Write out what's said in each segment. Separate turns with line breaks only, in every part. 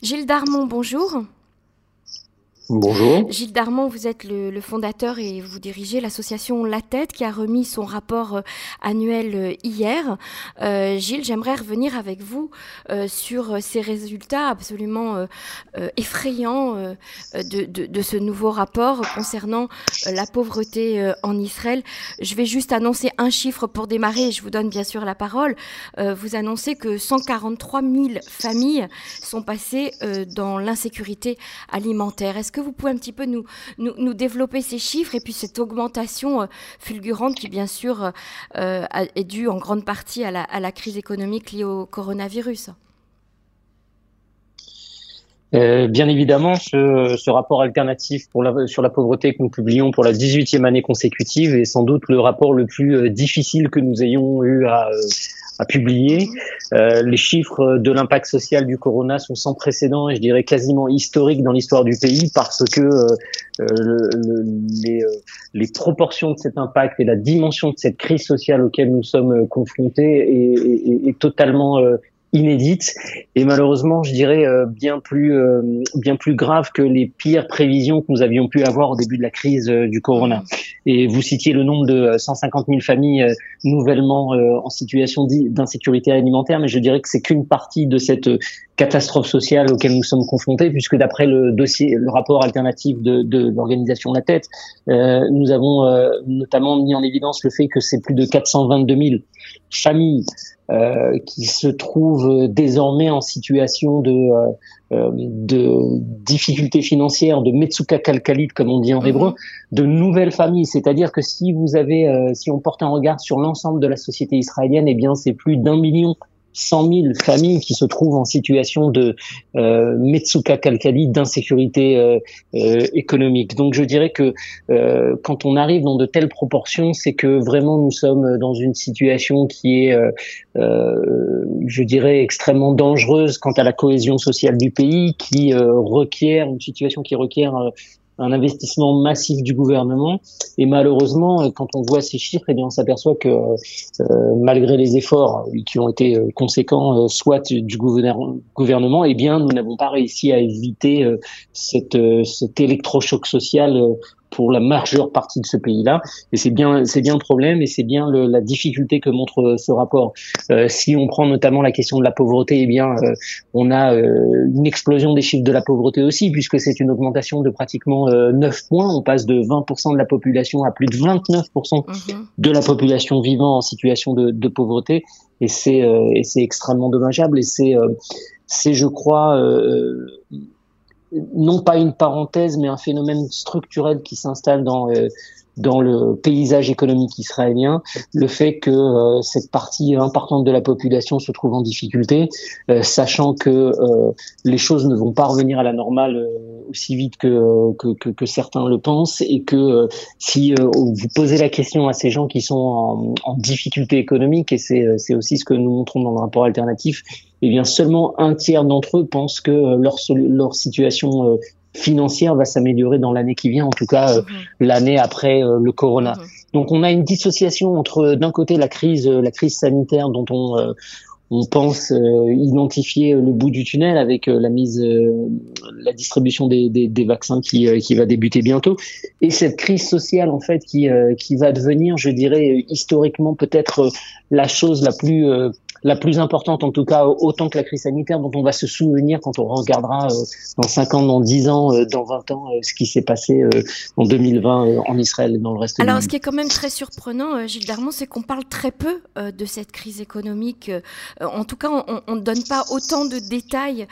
Gilles Darmon, bonjour.
Bonjour.
Gilles Darmon, vous êtes le, fondateur et vous dirigez l'association La Tête qui a remis son rapport euh, annuel euh, hier. Euh, Gilles, j'aimerais revenir avec vous sur ces résultats absolument effrayants de, de, ce nouveau rapport concernant la pauvreté en Israël. Je vais juste annoncer un chiffre pour démarrer et je vous donne bien sûr la parole. vous annoncez que 143 000 familles sont passées dans l'insécurité alimentaire. Est-ce que vous pouvez un petit peu nous, développer ces chiffres et puis cette augmentation euh, fulgurante qui, bien sûr, euh, euh, est due en grande partie à la, crise économique liée au coronavirus
bien évidemment, ce, rapport alternatif pour la, sur la pauvreté que nous publions pour la 18e année consécutive est sans doute le rapport le plus difficile que nous ayons eu à, a publié. Euh, les chiffres de l'impact social du corona sont sans précédent et je dirais quasiment historiques dans l'histoire du pays parce que euh, euh le, les, euh, les, proportions de cet impact et la dimension de cette crise sociale auquel nous sommes confrontés est, est, est totalement inédite et malheureusement, je dirais euh, bien plus euh, bien plus grave que les pires prévisions que nous avions pu avoir au début de la crise euh, du corona. Et vous citiez le nombre de 150 000 familles nouvellement en situation d'insécurité alimentaire, mais je dirais que c'est qu'une partie de cette catastrophe sociale auquel nous sommes confrontés, puisque d'après le dossier, le rapport alternatif de, de l'organisation La Tête, nous avons notamment mis en évidence le fait que c'est plus de 422 000 familles euh, qui se trouvent désormais en situation de, euh, euh de difficultés financières, de metsuka kalkalit comme on dit en hébreu, mhm. de nouvelles familles. C'est-à-dire que si vous avez, euh, si on porte un regard sur l'ensemble de la société israélienne, eh bien c'est plus d'un million 100 000 familles qui se trouvent en situation de euh, Metsuka Kalkali, d'insécurité euh, euh, économique. Donc je dirais que euh, quand on arrive dans de telles proportions, c'est que vraiment nous sommes dans une situation qui est, je dirais, extrêmement dangereuse quant à la cohésion sociale du pays, qui requiert une situation qui requiert un investissement massif du gouvernement. Et malheureusement, euh, quand on voit ces chiffres, eh bien, on s'aperçoit que euh, malgré les efforts euh, qui ont été conséquents, soit du gouvernement, eh bien, nous n'avons pas réussi à éviter cette, cet électrochoc social pour la majeure partie de ce pays-là. Et c'est bien, c'est bien le problème et c'est bien le, la difficulté que montre euh, ce rapport. Euh, si on prend notamment la question de la pauvreté, eh bien, euh, on a euh, une explosion des chiffres de la pauvreté aussi, puisque c'est une augmentation de pratiquement 9 points. On passe de 20% de la population à plus de 29% mhm. de la population vivant en situation de, de pauvreté. Et c'est, et c'est extrêmement dommageable. Et c'est, c'est, je crois, non pas une parenthèse, mais un phénomène structurel qui s'installe dans euh, dans le paysage économique israélien, le fait que euh, cette partie importante de la population se trouve en difficulté, euh, sachant que les choses ne vont pas revenir à la normale aussi vite que, que, que, que, certains le pensent, et que si vous posez la question à ces gens qui sont en, en difficulté économique, et c'est aussi ce que nous montrons dans le rapport alternatif, eh bien seulement un tiers d'entre eux pensent que euh, leur, leur situation euh, financière va s'améliorer dans l'année qui vient, en tout cas euh, l'année après le corona. Donc on a une dissociation entre d'un côté la crise, la crise sanitaire dont on on pense identifier le bout du tunnel avec la mise, la distribution des, des, des vaccins qui, qui va débuter bientôt, et cette crise sociale en fait qui, qui va devenir, je dirais, historiquement peut-être la chose la plus la plus importante en tout cas autant que la crise sanitaire dont on va se souvenir quand on regardera euh, dans 5 ans, dans 10 ans, euh, dans 20 ans euh, ce qui s'est passé en 2020 en Israël et dans le reste
du
monde.
Alors ce qui est quand même très surprenant, Gilles Darmon, c'est qu'on parle très peu de cette crise économique. En tout cas, on ne donne pas autant de détails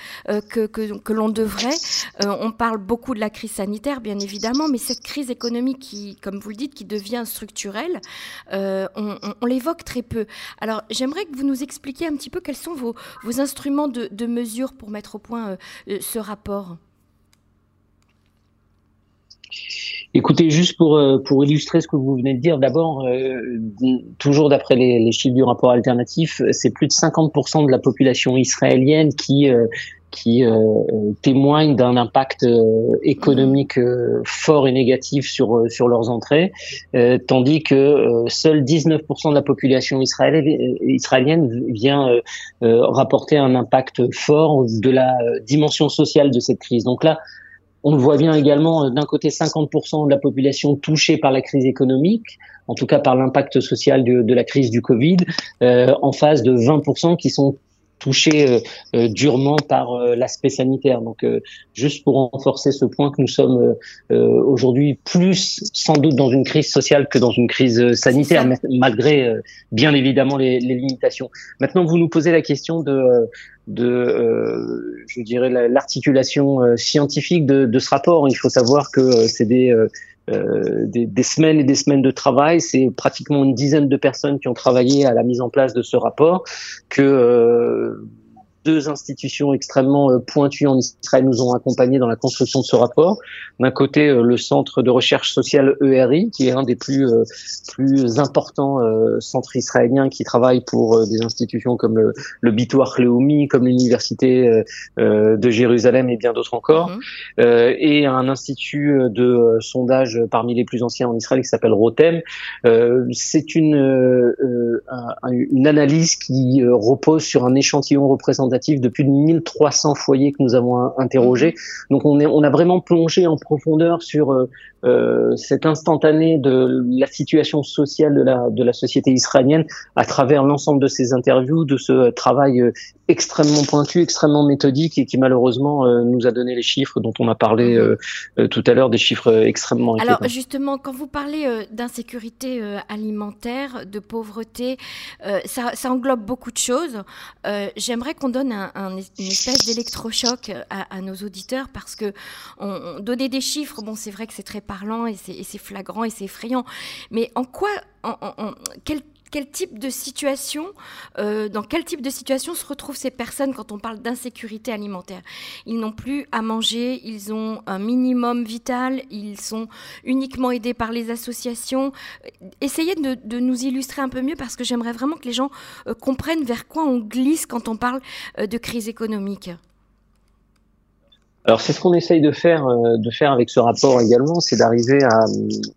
que, que, que l'on devrait. On parle beaucoup de la crise sanitaire, bien évidemment, mais cette crise économique qui, comme vous le dites, qui devient structurelle, on, on, on l'évoque très peu. Alors j'aimerais que vous nous expliquiez expliquer un petit peu quels sont vos, instruments de, mesure pour mettre au point euh, euh, ce rapport?
Écoutez, juste pour, euh, pour illustrer ce que vous venez de dire, d'abord, toujours d'après les, chiffres du rapport alternatif, c'est plus de 50% de la population israélienne qui qui témoignent d'un impact économique fort et négatif sur sur leurs entrées, tandis que seuls 19% de la population israélienne, israélienne vient rapporter un impact fort de la dimension sociale de cette crise. Donc là, on le voit bien également, d'un côté, 50% de la population touchée par la crise économique, en tout cas par l'impact social de, la crise du Covid, euh, en face de 20% qui sont touchés euh, euh, durement par l'aspect sanitaire. Donc, juste pour renforcer ce point que nous sommes aujourd'hui plus sans doute dans une crise sociale que dans une crise sanitaire, malgré bien évidemment les, les, limitations. Maintenant, vous nous posez la question de de, je dirais, l'articulation scientifique de, de, ce rapport. Il faut savoir que c'est des euh, des, des, semaines et des semaines de travail. C'est pratiquement une dizaine de personnes qui ont travaillé à la mise en place de ce rapport que euh, deux institutions extrêmement euh, pointues en Israël nous ont accompagnés dans la construction de ce rapport. D'un côté, euh, le Centre de recherche sociale ERI, qui est un des plus euh, plus importants centres israéliens qui travaille pour des institutions comme le, le Bitoir Leumi, comme l'Université de Jérusalem et bien d'autres encore, mhm. et un institut de sondage parmi les plus anciens en Israël qui s'appelle Rotem. C'est une une analyse qui repose sur un échantillon représentatif de plus de 1300 foyers que nous avons interrogés. Mhm. Donc on, est, on a vraiment plongé en profondeur sur euh, euh, cet instantané de la situation sociale de la, de la société israélienne à travers l'ensemble de ces interviews, de ce travail euh, extrêmement pointu, extrêmement méthodique et qui malheureusement euh, nous a donné les chiffres dont on a parlé mhm. tout à l'heure, des chiffres extrêmement
Alors justement, quand vous parlez d'insécurité alimentaire, de pauvreté, ça, ça, englobe beaucoup de choses. J'aimerais qu'on donne un, une espèce d'électrochoc à, à, nos auditeurs parce que on, donner des chiffres, bon c'est vrai que c'est très parlant et c'est flagrant et c'est effrayant. Mais en quoi, en, quel, quel, type de situation, euh, dans quel type de situation se retrouvent ces personnes quand on parle d'insécurité alimentaire? Ils n'ont plus à manger, ils ont un minimum vital, ils sont uniquement aidés par les associations. Essayez de, nous illustrer un peu mieux parce que j'aimerais vraiment que les gens euh, comprennent vers quoi on glisse quand on parle euh, de crise économique.
Alors c'est ce qu'on essaye de faire, euh, de faire avec ce rapport également, c'est d'arriver à,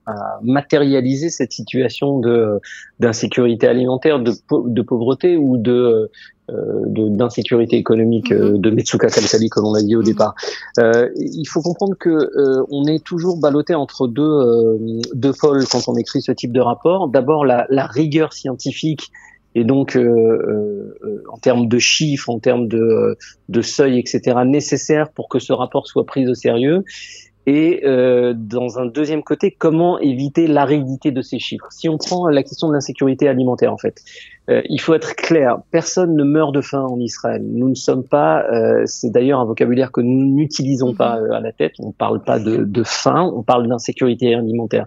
à, matérialiser cette situation de d'insécurité alimentaire, de, de, pauvreté ou de euh, d'insécurité économique euh, mm-hmm. de Metsuka Kalsali comme on l'a dit au mm-hmm. départ. Euh, il faut comprendre que euh, on est toujours ballotté entre deux deux pôles quand on écrit ce type de rapport. D'abord la, la rigueur scientifique et donc euh, euh, en termes de chiffres, en termes de, de seuil, etc., nécessaires pour que ce rapport soit pris au sérieux. Et euh, dans un deuxième côté, comment éviter l'aridité de ces chiffres? Si on prend la question de l'insécurité alimentaire, en fait, euh, il faut être clair, personne ne meurt de faim en Israël. Nous ne sommes pas, euh, c'est d'ailleurs un vocabulaire que nous n'utilisons pas mhm. à la tête, on ne parle pas de, de faim, on parle d'insécurité alimentaire.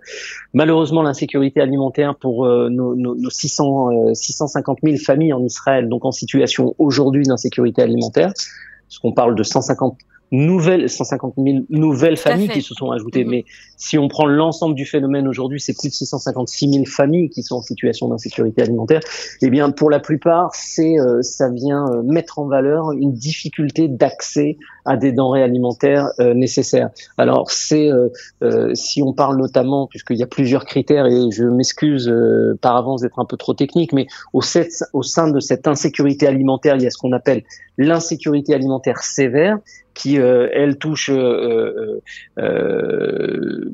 Malheureusement, l'insécurité alimentaire pour nos, nos, nos 600, 650 000 familles en Israël, donc en situation aujourd'hui d'insécurité alimentaire, parce qu'on parle de 150 nouvelles 150 000 nouvelles familles qui se sont ajoutées. Mm-hmm. Mais si on prend l'ensemble du phénomène aujourd'hui, c'est plus de 656 000 familles qui sont en situation d'insécurité alimentaire. Eh bien, pour la plupart, c'est euh, ça vient euh, mettre en valeur une difficulté d'accès à des denrées alimentaires euh, nécessaires. Alors, c'est si on parle notamment, puisqu'il y a plusieurs critères, et je m'excuse par avance d'être un peu trop technique, mais au, au sein de cette insécurité alimentaire, il y a ce qu'on appelle l'insécurité alimentaire sévère qui, euh, elle, touche euh, euh,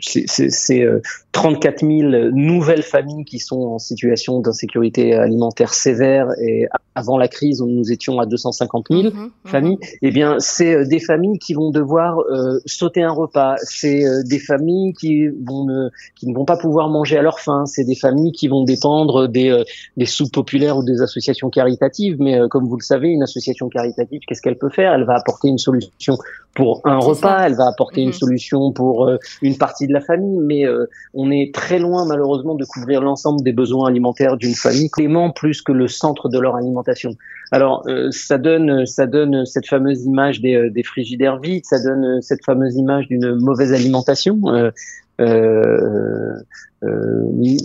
c'est 34 000 nouvelles familles qui sont en situation d'insécurité alimentaire sévère et avant la crise, nous étions à 250 000 mhm, mhm. familles. Eh bien, c'est des familles qui vont devoir sauter un repas. C'est des familles qui vont ne, qui ne vont pas pouvoir manger à leur faim. C'est des familles qui vont dépendre des, des soupes populaires ou des associations caritatives. Mais comme vous le savez, une association caritative, qu'est-ce qu'elle peut faire? Elle va apporter une solution pour un repas, elle va apporter une mhm. solution pour euh, une partie de la famille, mais euh, on est très loin malheureusement de couvrir l'ensemble des besoins alimentaires d'une famille, clément plus que le centre de leur alimentation. Alors euh, ça donne ça donne cette fameuse image des, des frigidaires vides, ça donne cette fameuse image d'une mauvaise alimentation.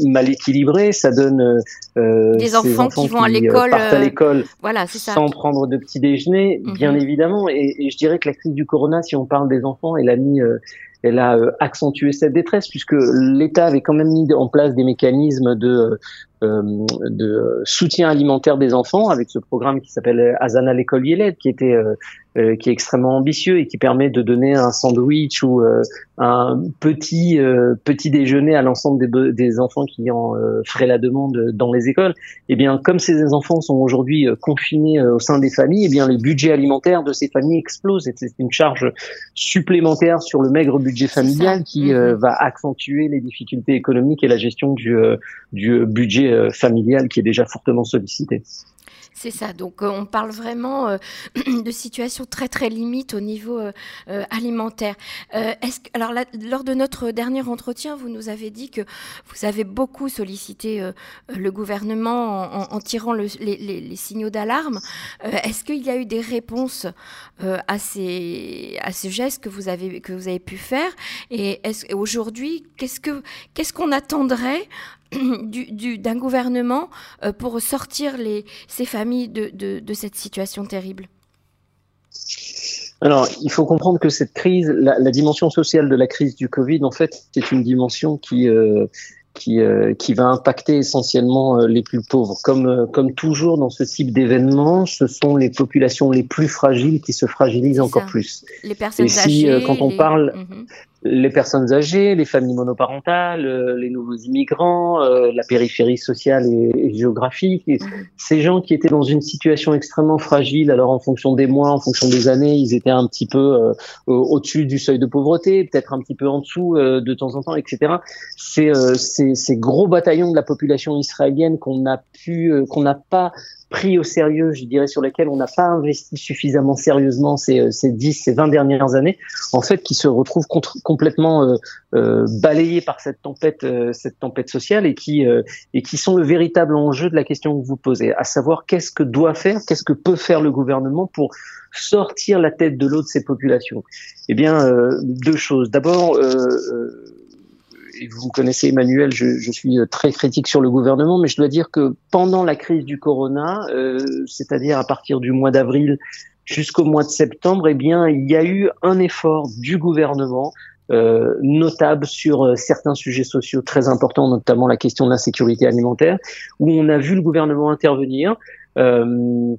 Mal équilibré. Ça donne
des enfants, qui vont à l'école,
à l'école,
voilà, c'est ça.
sans prendre de petit déjeuner, bien mhm. évidemment. Et, et, je dirais que la crise du corona, si on parle des enfants, elle a mis elle a accentué cette détresse puisque l'État avait quand même mis en place des mécanismes de euh, de soutien alimentaire des enfants avec ce programme qui s'appelle Azana l'école Yeled qui était euh, euh, qui est extrêmement ambitieux et qui permet de donner un sandwich ou un petit petit déjeuner à l'ensemble des, des enfants qui en feraient la demande dans les écoles. Et eh bien comme ces enfants sont aujourd'hui confinés au sein des familles, et eh bien les budgets alimentaires de ces familles explosent et c'est une charge supplémentaire sur le maigre budget familial qui mm-hmm. va accentuer les difficultés économiques et la gestion du du budget euh, familiale qui est déjà fortement sollicité.
C'est ça. Donc, euh, on parle vraiment euh, de situations très très limites au niveau alimentaire. est-ce que, alors, lors de notre dernier entretien, vous nous avez dit que vous avez beaucoup sollicité le gouvernement en, tirant les, signaux d'alarme. est-ce qu'il y a eu des réponses à ces gestes que vous avez pu faire? Et est aujourd'hui, qu'est-ce que qu'est-ce qu'on attendrait d'un gouvernement euh, pour sortir les, ces familles de, de, cette situation terrible
alors, il faut comprendre que cette crise, la, dimension sociale de la crise du Covid, en fait, c'est une dimension qui euh, qui, euh, qui va impacter essentiellement les plus pauvres. Comme comme toujours dans ce type d'événement, ce sont les populations les plus fragiles qui se fragilisent encore plus.
Les personnes Et si,
quand on parle, mhm les personnes âgées, les familles monoparentales, euh, les nouveaux immigrants, euh, la périphérie sociale et, géographique, ces gens qui étaient dans une situation extrêmement fragile, alors en fonction des mois, en fonction des années, ils étaient un petit peu euh, au-dessus du seuil de pauvreté, peut-être un petit peu en dessous de temps en temps, etc. C'est ces gros bataillons de la population israélienne qu'on a pu, qu'on n'a pas pris au sérieux, je dirais, sur lesquels on n'a pas investi suffisamment sérieusement ces, euh, ces 10, ces 20 dernières années, en fait, qui se retrouvent complètement euh, euh, balayés par cette tempête, euh, cette tempête sociale et qui, et qui sont le véritable enjeu de la question que vous posez, à savoir qu'est-ce que doit faire, qu'est-ce que peut faire le gouvernement pour sortir la tête de l'eau de ces populations. Eh bien, deux choses. D'abord, vous connaissez Emmanuel, je, suis très critique sur le gouvernement, mais je dois dire que pendant la crise du corona, euh, c'est-à-dire à partir du mois d'avril jusqu'au mois de septembre, eh bien, il y a eu un effort du gouvernement euh, notable sur euh, certains sujets sociaux très importants, notamment la question de l'insécurité alimentaire, où on a vu le gouvernement intervenir. Euh,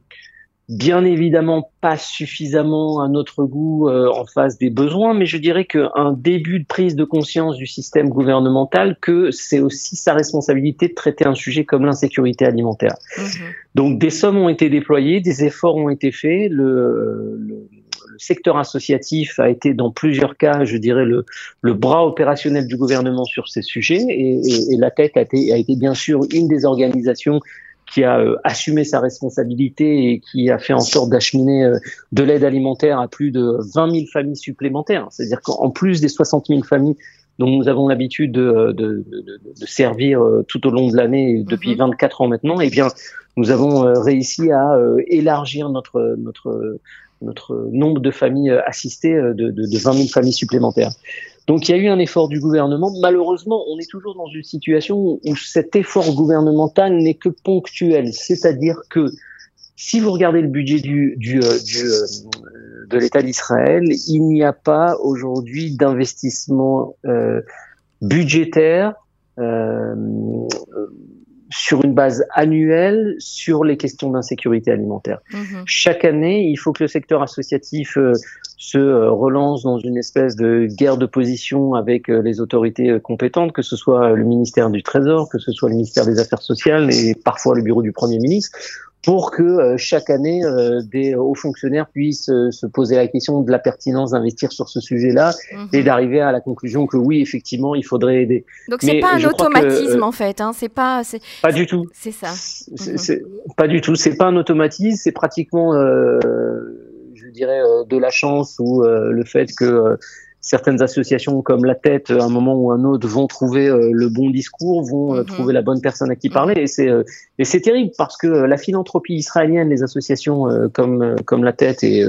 bien évidemment pas suffisamment à notre goût euh, en face des besoins, mais je dirais qu'un début de prise de conscience du système gouvernemental que c'est aussi sa responsabilité de traiter un sujet comme l'insécurité alimentaire. Mhm. Donc des sommes ont été déployées, des efforts ont été faits, le, le, secteur associatif a été dans plusieurs cas, je dirais, le, le bras opérationnel du gouvernement sur ces sujets, et, et, et la tête a été, a été bien sûr une des organisations qui a euh, assumé sa responsabilité et qui a fait en sorte d'acheminer euh, de l'aide alimentaire à plus de 20 000 familles supplémentaires. C'est-à-dire qu'en plus des 60 000 familles dont nous avons l'habitude de, de, de, de, servir euh, tout au long de l'année depuis 24 mhm. ans maintenant, eh bien, nous avons réussi à élargir notre notre notre nombre de familles assistées de, de, de 20 000 familles supplémentaires. Donc il y a eu un effort du gouvernement. Malheureusement, on est toujours dans une situation où cet effort gouvernemental n'est que ponctuel. C'est-à-dire que si vous regardez le budget euh, euh, de l'État d'Israël, il n'y a pas aujourd'hui d'investissement euh, budgétaire sur une base annuelle sur les questions d'insécurité alimentaire. Mhm. Chaque année, il faut que le secteur associatif euh, se euh, relance dans une espèce de guerre de position avec euh, les autorités compétentes, que ce soit le ministère du Trésor, que ce soit le ministère des Affaires sociales et parfois le bureau du Premier ministre, pour que euh, chaque année euh, des hauts fonctionnaires puissent euh, se poser la question de la pertinence d'investir sur ce sujet-là mhm. et d'arriver à la conclusion que oui, effectivement, il faudrait aider.
Donc c'est pas un automatisme en fait, hein, c'est pas
pas du tout.
C'est ça.
C'est pas du tout. C'est pas un automatisme, c'est pratiquement, je dirais, de la chance ou le fait que certaines associations comme la Tête, à un moment ou un autre, vont trouver le bon discours, vont mhm. trouver la bonne personne à qui parler. Et c'est et c'est terrible parce que la philanthropie israélienne, les associations comme comme la Tête et,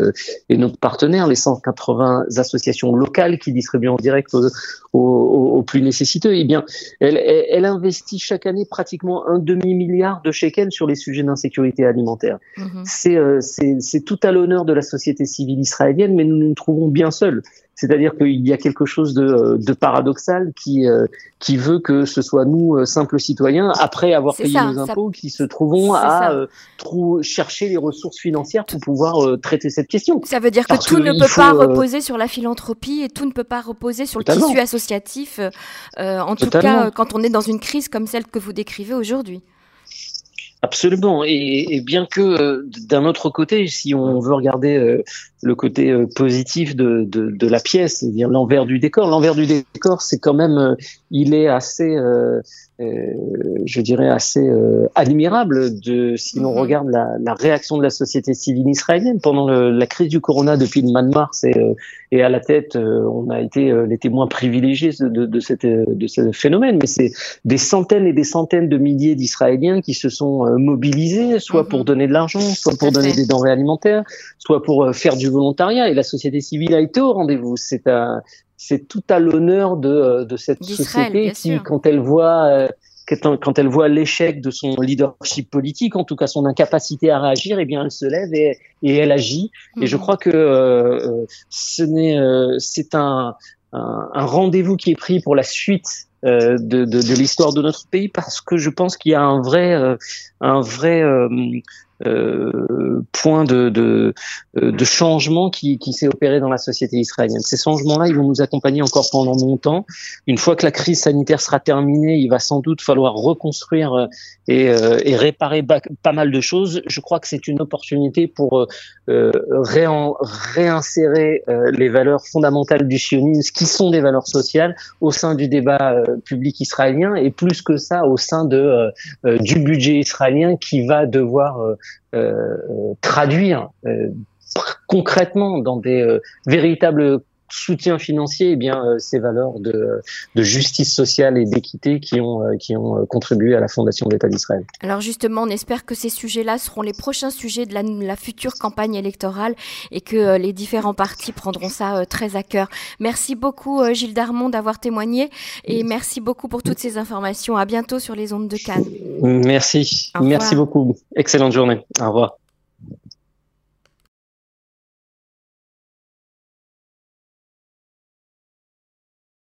et nos partenaires, les 180 associations locales qui distribuent en direct aux, aux, plus nécessiteux, eh bien, elle, elle, investit chaque année pratiquement un demi milliard de shekels sur les sujets d'insécurité alimentaire. Mhm. C'est c'est tout à l'honneur de la société civile israélienne, mais nous nous trouvons bien seuls. C'est-à-dire qu'il y a quelque chose de, euh, de paradoxal qui, euh, qui veut que ce soit nous, euh, simples citoyens, après avoir payé nos impôts, qui se trouvons à chercher les ressources financières pour pouvoir traiter cette question.
Ça veut dire que tout ne peut pas reposer sur la philanthropie et tout ne peut pas reposer sur le tissu associatif, en tout cas quand on est dans une crise comme celle que vous décrivez aujourd'hui.
Absolument. Et, bien que euh, d'un autre côté, si on veut regarder euh, le côté euh, positif de, de, la pièce, c'est-à-dire l'envers du décor, l'envers du décor, c'est quand même, il est assez je dirais, assez euh, admirable de, si l'on mhm. regarde la, la, réaction de la société civile israélienne pendant le, la crise du corona depuis le mois de mars et, euh, et à la tête, on a été les témoins privilégiés de, de, cette, de ce phénomène. Mais c'est des centaines et des centaines de milliers d'Israéliens qui se sont mobilisés, soit pour mhm. donner de l'argent, soit pour donner des denrées alimentaires, soit pour faire du volontariat. Et la société civile a été au rendez-vous. C'est un, c'est tout à l'honneur de, euh, de cette société qui, quand elle voit euh, quand elle voit l'échec de son leadership politique, en tout cas son incapacité à réagir, eh bien elle se lève et, et elle agit. Et je mhm. crois que euh, ce n'est, c'est un, un, un rendez-vous qui est pris pour la suite de, de, de l'histoire de notre pays parce que je pense qu'il y a un vrai, un vrai euh, point de, de, euh, de changement qui, qui s'est opéré dans la société israélienne. Ces changements-là, ils vont nous accompagner encore pendant longtemps. Une fois que la crise sanitaire sera terminée, il va sans doute falloir reconstruire euh, et, et réparer pas mal de choses. Je crois que c'est une opportunité pour euh, réinsérer les valeurs fondamentales du sionisme, qui sont des valeurs sociales, au sein du débat public israélien et plus que ça, au sein de, du budget israélien qui va devoir euh, traduire euh, concrètement dans des euh, véritables soutien financier, eh bien, euh, ces valeurs de, de, justice sociale et d'équité qui ont, euh, qui ont euh, contribué à la fondation de l'État d'Israël.
Alors justement, on espère que ces sujets-là seront les prochains sujets de la, la, future campagne électorale et que les différents partis prendront ça très à cœur. Merci beaucoup Gilles Darmon d'avoir témoigné et merci beaucoup pour toutes ces informations. À bientôt sur les ondes de Cannes.
Merci. Merci beaucoup. Excellente journée. Au revoir.